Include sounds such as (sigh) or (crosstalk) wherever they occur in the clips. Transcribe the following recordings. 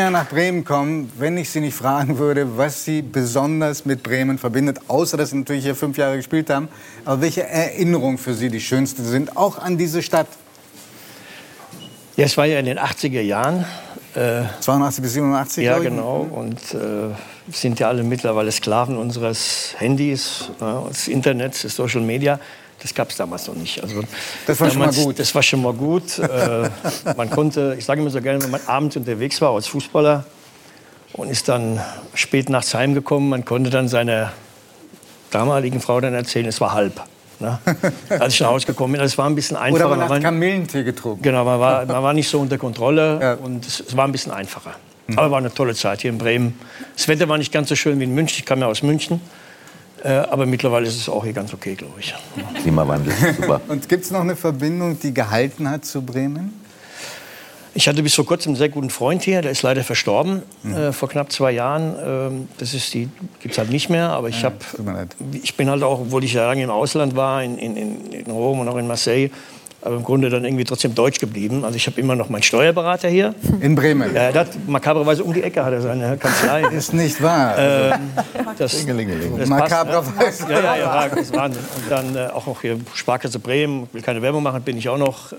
mehr nach Bremen kommen, wenn ich Sie nicht fragen würde, was Sie besonders mit Bremen verbindet, außer dass Sie natürlich hier fünf Jahre gespielt haben. Aber welche Erinnerungen für Sie die schönste sind, auch an diese Stadt? Ja, es war ja in den 80er Jahren. Äh, 82 bis 87? Ja, genau. Und äh, sind ja alle mittlerweile Sklaven unseres Handys, äh, des Internets, des Social Media. Das gab es damals noch nicht. Also, das war damals, schon mal gut. Das war schon mal gut. (laughs) äh, man konnte, ich sage immer so gerne, wenn man abends unterwegs war als Fußballer und ist dann spät nachts heimgekommen, man konnte dann seiner damaligen Frau dann erzählen, es war halb. Ne? (laughs) Als ich nach Hause gekommen bin, es war ein bisschen einfacher. Oder man hat Kamillentee getrunken. Genau, man war, (laughs) man war nicht so unter Kontrolle ja. und es, es, war ein bisschen einfacher. Mhm. Aber war eine tolle Zeit hier in Bremen. Das Wetter war nicht ganz so schön wie in München. Ich kam ja aus München. Äh, aber mittlerweile ist es auch hier ganz okay, glaube ich. Klimawandel, super. (laughs) Und gibt es noch eine Verbindung, die gehalten hat zu Bremen? Ich hatte bis vor kurzem einen sehr guten Freund hier, der ist leider verstorben mhm. äh, vor knapp zwei Jahren. Ähm, das ist die gibt's halt nicht mehr, aber ich ja, ich bin halt auch, obwohl ich ja lange im Ausland war, in, in, in Rom und auch in Marseille, aber im Grunde dann irgendwie trotzdem deutsch geblieben. Also ich habe immer noch meinen Steuerberater hier. In Bremen? Ja, hat makabrerweise um die Ecke hat er seine Kanzlei. (laughs) ist nicht wahr. Ähm, das, das Makabrerweise. Ja, ja, ja, das ist Wahnsinn. Und dann äh, auch noch hier Sparkasse Bremen, will keine Werbung machen, bin ich auch noch. Äh,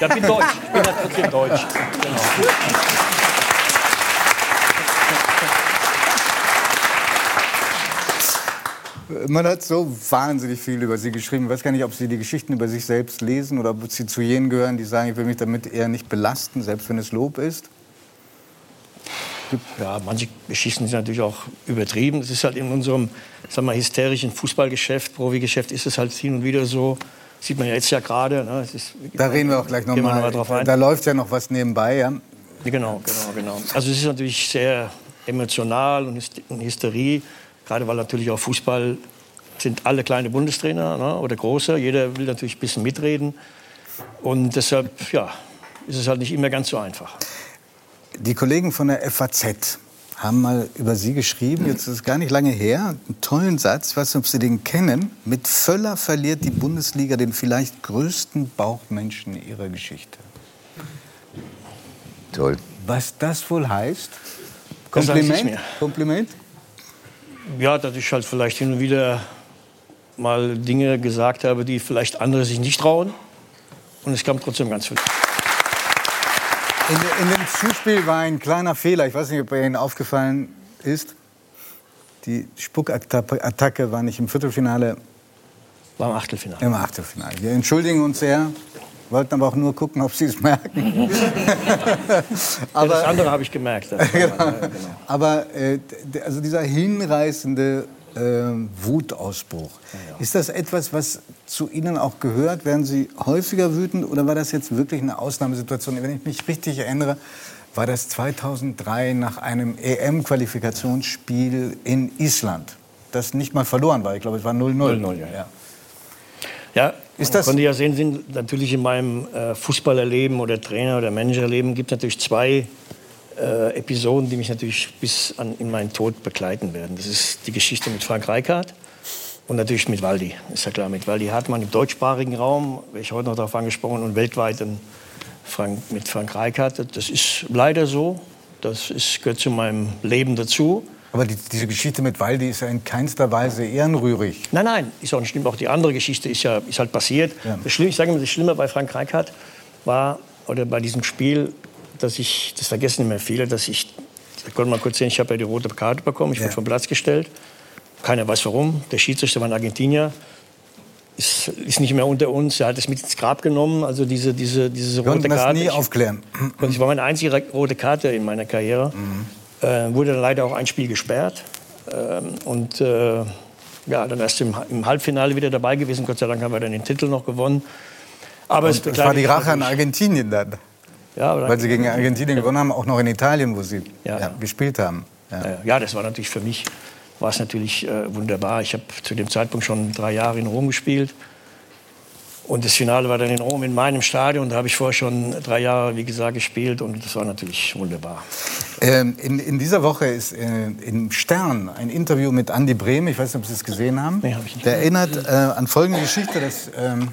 ja, bin deutsch. Ich bin halt trotzdem deutsch. Genau. Man hat so wahnsinnig viel über Sie geschrieben. Ich weiß gar nicht, ob Sie die Geschichten über sich selbst lesen oder ob Sie zu jenen gehören, die sagen, ich will mich damit eher nicht belasten, selbst wenn es Lob ist. Ja, manche Geschichten sind natürlich auch übertrieben. Das ist halt in unserem sagen wir, hysterischen Fußballgeschäft, Profigeschäft ist es halt hin und wieder so. Sieht man ja jetzt ja gerade. Ne? Da reden wir auch gleich nochmal noch drauf ein. Da läuft ja noch was nebenbei. Ja? Genau, genau, genau. Also es ist natürlich sehr emotional und Hysterie. Gerade weil natürlich auch Fußball sind alle kleine Bundestrainer ne, oder große. Jeder will natürlich ein bisschen mitreden. Und deshalb ja, ist es halt nicht immer ganz so einfach. Die Kollegen von der FAZ haben mal über Sie geschrieben, jetzt ist es gar nicht lange her, einen tollen Satz, ich weiß nicht, ob Sie den kennen. Mit Völler verliert die Bundesliga den vielleicht größten Bauchmenschen ihrer Geschichte. Toll. Was das wohl heißt? Kompliment? Kompliment? Ja, dass ich halt vielleicht hin und wieder mal Dinge gesagt habe, die vielleicht andere sich nicht trauen. Und es kam trotzdem ganz viel. In, in, dem Zuspiel war ein kleiner Fehler. Ich weiß nicht, ob er Ihnen aufgefallen ist. Die Spuckattacke war nicht im Viertelfinale. War im Achtelfinale. Im Achtelfinale. Wir entschuldigen uns sehr wollten aber auch nur gucken, ob Sie es merken. (laughs) aber, ja, das andere habe ich gemerkt. (laughs) genau. genau. Aber äh, also dieser hinreißende äh, Wutausbruch, ja, ja. ist das etwas, was zu Ihnen auch gehört? Werden Sie häufiger wütend oder war das jetzt wirklich eine Ausnahmesituation? Wenn ich mich richtig erinnere, war das 2003 nach einem EM-Qualifikationsspiel in Island, das nicht mal verloren war. Ich glaube, es war 0-0. 0-0, ja. Ja, ist das? Man konnte ja sehen, sind natürlich in meinem äh, Fußballerleben oder Trainer- oder Managerleben gibt natürlich zwei äh, Episoden, die mich natürlich bis an, in meinen Tod begleiten werden. Das ist die Geschichte mit Frank Reichardt und natürlich mit Waldi. Ist ja klar, mit Waldi Hartmann im deutschsprachigen Raum, werde ich heute noch darauf angesprochen, und weltweit Frank, mit Frank Reichardt. Das ist leider so. Das ist, gehört zu meinem Leben dazu. Aber die, diese Geschichte mit Waldi ist ja in keinster Weise ehrenrührig. Nein, nein, ist auch nicht schlimm. Auch die andere Geschichte ist ja ist halt passiert. Ja. Das Schlimme, ich sage immer, das Schlimme bei Frank Reichardt war, oder bei diesem Spiel, dass ich, das vergessen immer viele, dass ich, ich konnte mal kurz sehen, ich habe ja die rote Karte bekommen, ich ja. wurde vom Platz gestellt. Keiner weiß warum. Der Schiedsrichter war ein Argentinier. Ist, ist nicht mehr unter uns. Er hat es mit ins Grab genommen. Also diese, diese, diese rote Karte. das nie aufklären. Ich war meine einzige rote Karte in meiner Karriere. Mhm. Äh, wurde dann leider auch ein Spiel gesperrt. Ähm, und äh, ja, dann erst im, im, Halbfinale wieder dabei gewesen. Gott sei Dank haben wir dann den Titel noch gewonnen. Aber und es war die Rache an Argentinien dann. Ja, Weil sie gegen Argentinien gewonnen haben, auch noch in Italien, wo sie ja, ja, gespielt haben. Ja. das war natürlich für mich war es natürlich äh, wunderbar. Ich habe zu dem Zeitpunkt schon drei Jahre in Rom gespielt. Und das Finale war dann in Rom in meinem Stadion. Da habe ich vorher schon drei Jahre, wie gesagt, gespielt. Und das war natürlich wunderbar. Ähm, in, in, dieser Woche ist äh, im Stern ein Interview mit Andy Brehm. Ich weiß nicht, ob Sie es gesehen haben. Nee, habe ich nicht. Der erinnert äh, an folgende Geschichte, dass ähm,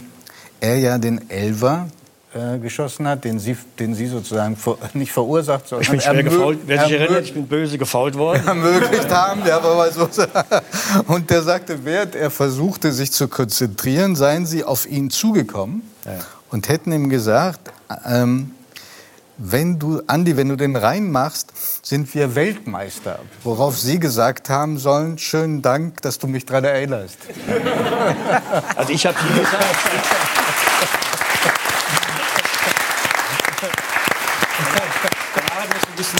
er ja den Elver äh, geschossen hat, den Sie, den Sie sozusagen ver, (laughs) nicht verursacht, sondern ich bin schwer gefault. Wer sich erinnert, ich bin böse gefault (laughs) worden. Ermöglicht haben, ja, aber mal so. (laughs) Und der sagte, während er versuchte, sich zu konzentrieren, seien Sie auf ihn zugekommen ja. und hätten ihm gesagt, ähm, wenn du, Andi, wenn du den reinmachst, sind wir Weltmeister. Worauf Sie gesagt haben sollen, schönen Dank, dass du mich daran erinnerst. Also ich habe nie gesagt.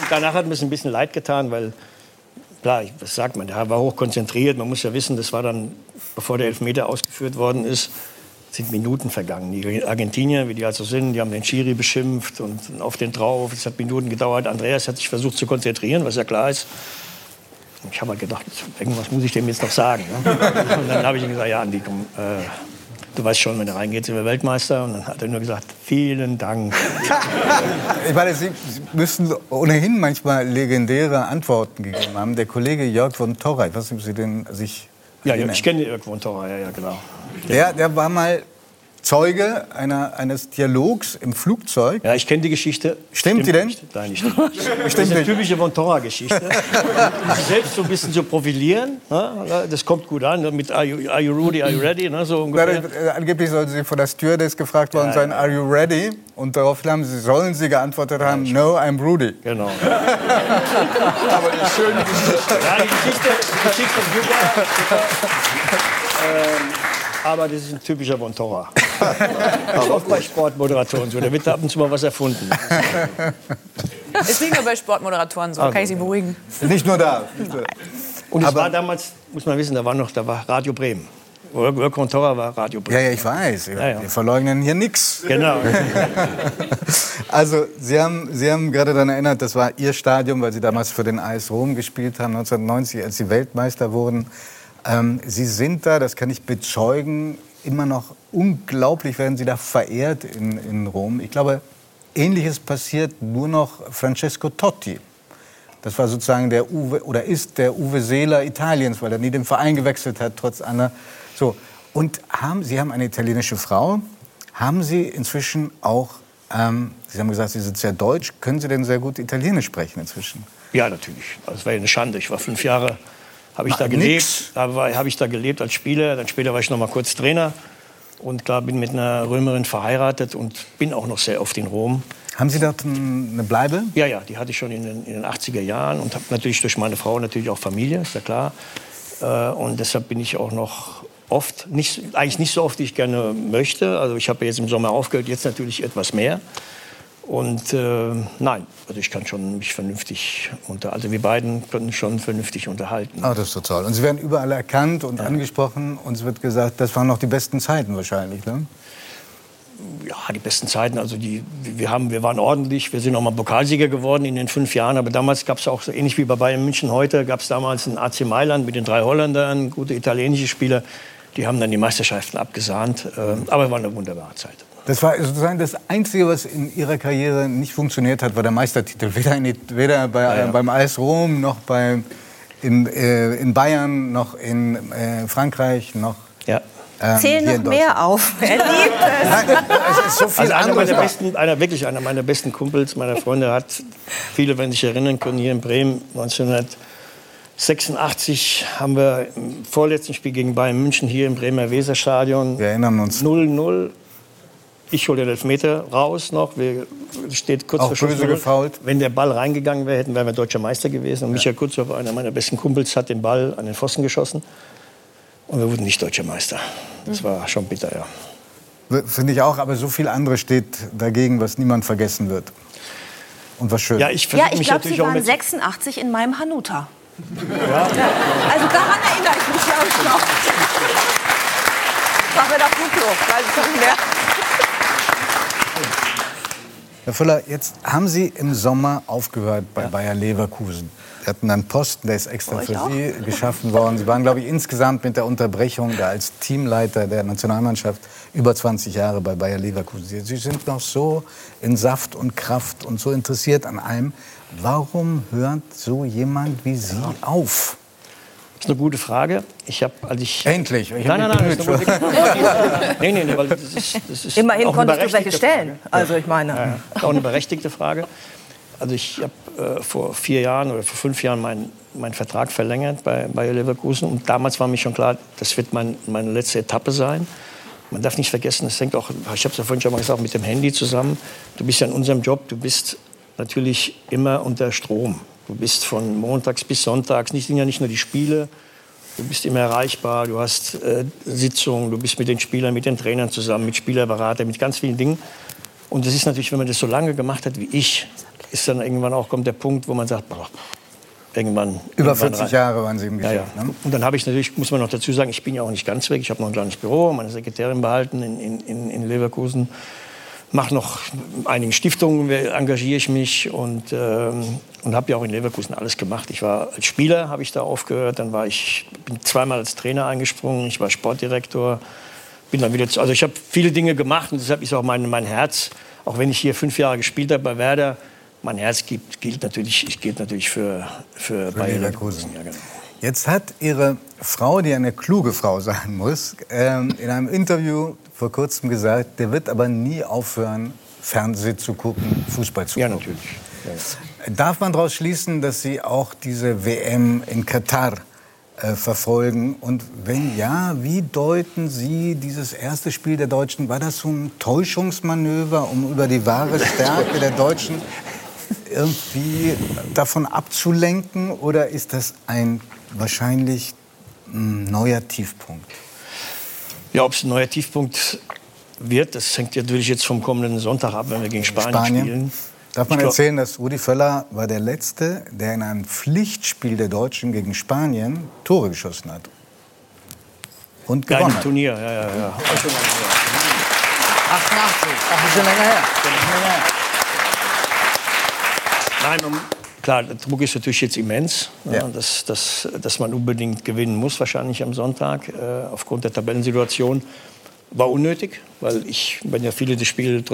Danach hat mir es ein bisschen leid getan, weil, klar, was sagt man, der war hochkonzentriert. Man muss ja wissen, das war dann, bevor der Elfmeter ausgeführt worden ist, sind Minuten vergangen. Die Argentinier, wie die also sind, die haben den Schiri beschimpft und auf den drauf. Es hat Minuten gedauert. Andreas hat sich versucht zu konzentrieren, was ja klar ist. Ich habe halt gedacht, irgendwas muss ich dem jetzt noch sagen. Ne? (laughs) Und dann habe ich ihm gesagt, ja, Andi, komm, äh, du weißt schon, wenn er reingeht, sind wir Weltmeister. Und dann hat er nur gesagt, vielen Dank. (laughs) ich meine, Sie müssen ohnehin manchmal legendäre Antworten gegeben haben. Der Kollege Jörg von weiß nicht, ob Sie den sich ja, ich kenne Jörg von Torra, ja, ja, genau. Der, der war mal Zeuge einer, eines Dialogs im Flugzeug. Ja, ich kenne die Geschichte. Stimmt, die denn? Nicht. Nein, nicht. (laughs) Stimmt das ist eine typische von Torra-Geschichte. um sich selbst so ein bisschen zu profilieren. Ne? Das kommt gut an. Mit Are you, are you Rudy, are you ready? Ne? So ungefähr. Na, äh, angeblich sollen Sie von der Stewardess gefragt worden ja, sein, Are you ready? Und daraufhin haben Sie, sollen Sie geantwortet haben, No, I'm Rudy. Genau. (laughs) Aber eine schöne Geschichte. Ja, die Geschichte, die Geschichte ist super. ähm, aber das ist ein typischer von Torra. Auch bei Sportmoderatoren so. Da wird ab und zu mal was erfunden. Ist nicht nur bei Sportmoderatoren so, also, kann ich Sie beruhigen. Nicht nur da. Nicht nur. Und es war damals, muss man wissen, da war noch da war Radio Bremen. Work Torra war Radio Bremen. Ja, ja, ich weiß. Ja, ja. Wir verleugnen hier nichts. Genau. (laughs) also, Sie haben, Sie haben gerade daran erinnert, das war Ihr Stadion, weil Sie damals für den AS Rom gespielt haben, 1990, als Sie Weltmeister wurden. Ähm, Sie sind da, das kann ich bezeugen, immer noch unglaublich werden Sie da verehrt in, in Rom. Ich glaube, Ähnliches passiert nur noch Francesco Totti. Das war sozusagen der Uwe, oder ist der Uwe Seeler Italiens, weil er nie den Verein gewechselt hat, trotz einer. So. Und haben, Sie haben eine italienische Frau. Haben Sie inzwischen auch, ähm, Sie haben gesagt, Sie sind sehr deutsch. Können Sie denn sehr gut Italienisch sprechen inzwischen? Ja, natürlich. Das war eine Schande. Ich war fünf Jahre habe ich da gelebt. Habe ich da gelebt als Spieler. Dann später war ich noch mal kurz Trainer. Und klar, bin mit einer Römerin verheiratet und bin auch noch sehr oft in Rom. Haben Sie dort eine Bleibe? Ja, ja, die hatte ich schon in den, in den 80er Jahren und habe natürlich durch meine Frau natürlich auch Familie, ist ja klar. Äh, und deshalb bin ich auch noch oft, nicht, eigentlich nicht so oft, wie ich gerne möchte. Also ich habe jetzt im Sommer aufgehört, jetzt natürlich etwas mehr. Und äh, nein, also ich kann schon mich vernünftig unter, also wir beiden können schon vernünftig unterhalten. Ah, das ist total. Und Sie werden überall erkannt und ja. angesprochen und es wird gesagt, das waren noch die besten Zeiten wahrscheinlich, ne? Ja, die besten Zeiten. Also die, wir, haben, wir waren ordentlich. Wir sind auch mal Pokalsieger geworden in den fünf Jahren. Aber damals gab es auch, so ähnlich wie bei Bayern München heute, gab es damals ein AC Mailand mit den drei Holländern, gute italienische Spieler. Die haben dann die Meisterschaften abgesahnt. Äh, aber es war eine wunderbare Zeit. Das war sozusagen das Einzige, was in Ihrer Karriere nicht funktioniert hat, war der Meistertitel. Weder, in, weder bei, ja, ja. beim AS Rom, noch bei, in, äh, in Bayern, noch in äh, Frankreich, noch... Ja. Ähm, Zähl noch mehr auf. Er liebt es. (laughs) Nein, es ist so viel also einer, meiner besten, einer, wirklich einer meiner besten Kumpels, meiner Freunde, hat, viele, wenn sich erinnern können, hier in Bremen 1986 haben wir im vorletzten Spiel gegen Bayern München hier im Bremer Weserstadion wir erinnern uns 0-0 ich hole den Elfmeter raus noch. Wir, steht kurz Auch böse gefault. Wenn der Ball reingegangen wäre, hätten, wären wir deutscher Meister gewesen. Und ja. Michael Kutzhoff, einer meiner besten Kumpels, hat den Ball an den Pfosten geschossen. Und wir wurden nicht deutscher Meister. Das war schon bitter, ja. Finde ich auch, aber so viel andere steht dagegen, was niemand vergessen wird. Und was schön. Ja, ich, ja, ich glaube, Sie waren 86 in meinem Hanuta. Ja. Also daran erinnere ich mich, ich, noch. (laughs) War mir da Flugloch, weiß ich nicht mehr. Herr Füller, jetzt haben Sie im Sommer aufgehört bei ja. Bayer Leverkusen. Sie hatten einen Posten, der ist extra für auch. Sie geschaffen worden. Sie waren, glaube ich, insgesamt mit der Unterbrechung da als Teamleiter der Nationalmannschaft über 20 Jahre bei Bayer Leverkusen. Sie sind noch so in Saft und Kraft und so interessiert an allem. Warum hört so jemand wie Sie auf? Das ist eine gute Frage. Ich habe, als ich endlich. Ich nein, nein, nein. Das ist (laughs) nee, nee, nee, weil das ist, das ist Immerhin konntest du welche stellen. Also ich meine. Ja, ja. Auch eine berechtigte Frage. Also ich habe äh, vor vier Jahren oder vor fünf Jahren meinen mein Vertrag verlängert bei Bayer Leverkusen und damals war mir schon klar, das wird mein, meine letzte Etappe sein. Man darf nicht vergessen, das hängt auch, ich habe es ja vorhin schon mal gesagt, mit dem Handy zusammen. Du bist ja in unserem Job, du bist natürlich immer unter Strom. Du bist von montags bis sonntags, nicht, ja nicht nur die Spiele, du bist immer erreichbar, du hast äh, Sitzungen, du bist mit den Spielern, mit den Trainern zusammen, mit Spielerberatern, mit ganz vielen Dingen. Und das ist natürlich, wenn man das so lange gemacht hat wie ich, ist dann irgendwann auch kommt der Punkt, wo man sagt, boah, irgendwann. Über 40 rein. Jahre waren Sie im Geschäft. Ja, ja. Ne? Und dann habe ich natürlich, muss man noch dazu sagen, ich bin ja auch nicht ganz weg. Ich habe noch ein kleines Büro, meine Sekretärin behalten in, in, in Leverkusen mache noch einigen Stiftungen, engagiere ich mich und, ähm, und habe ja auch in Leverkusen alles gemacht. Ich war als Spieler, habe ich da aufgehört, dann war ich bin zweimal als Trainer eingesprungen, ich war Sportdirektor, bin dann wieder, zu, also ich habe viele Dinge gemacht und deshalb ist auch mein, mein Herz, auch wenn ich hier fünf Jahre gespielt habe bei Werder, mein Herz gilt, gilt natürlich, gilt natürlich für, für, für Bayer Leverkusen. Ja, genau. Jetzt hat Ihre Frau, die eine kluge Frau sein muss, ähm, in einem Interview vor kurzem gesagt, der wird aber nie aufhören, Fernsehen zu gucken, Fußball zu gucken. Ja, natürlich. Ja. Darf man daraus schließen, dass Sie auch diese WM in Katar äh, verfolgen? Und wenn ja, wie deuten Sie dieses erste Spiel der Deutschen? War das so ein Täuschungsmanöver, um über die wahre Stärke der Deutschen irgendwie davon abzulenken? Oder ist das ein wahrscheinlich ein neuer Tiefpunkt? Ja, ob es ein neuer Tiefpunkt wird, das hängt natürlich jetzt vom kommenden Sonntag ab, wenn wir gegen Spanien, Spanien. spielen. Darf man erzählen, dass Rudi Völler war der Letzte, der in einem Pflichtspiel der Deutschen gegen Spanien Tore geschossen hat. Und gewonnen Geil, hat. Turnier, ja, ja, ja. 88. Ach, ist schon länger her. Nein, man, Klar, der Druck ist natürlich jetzt immens, ja. Ja, dass, dass, dass man unbedingt gewinnen muss, wahrscheinlich am Sonntag, äh, aufgrund der Tabellensituation. War unnötig, weil ich, wenn ja viele das Spiel trotzdem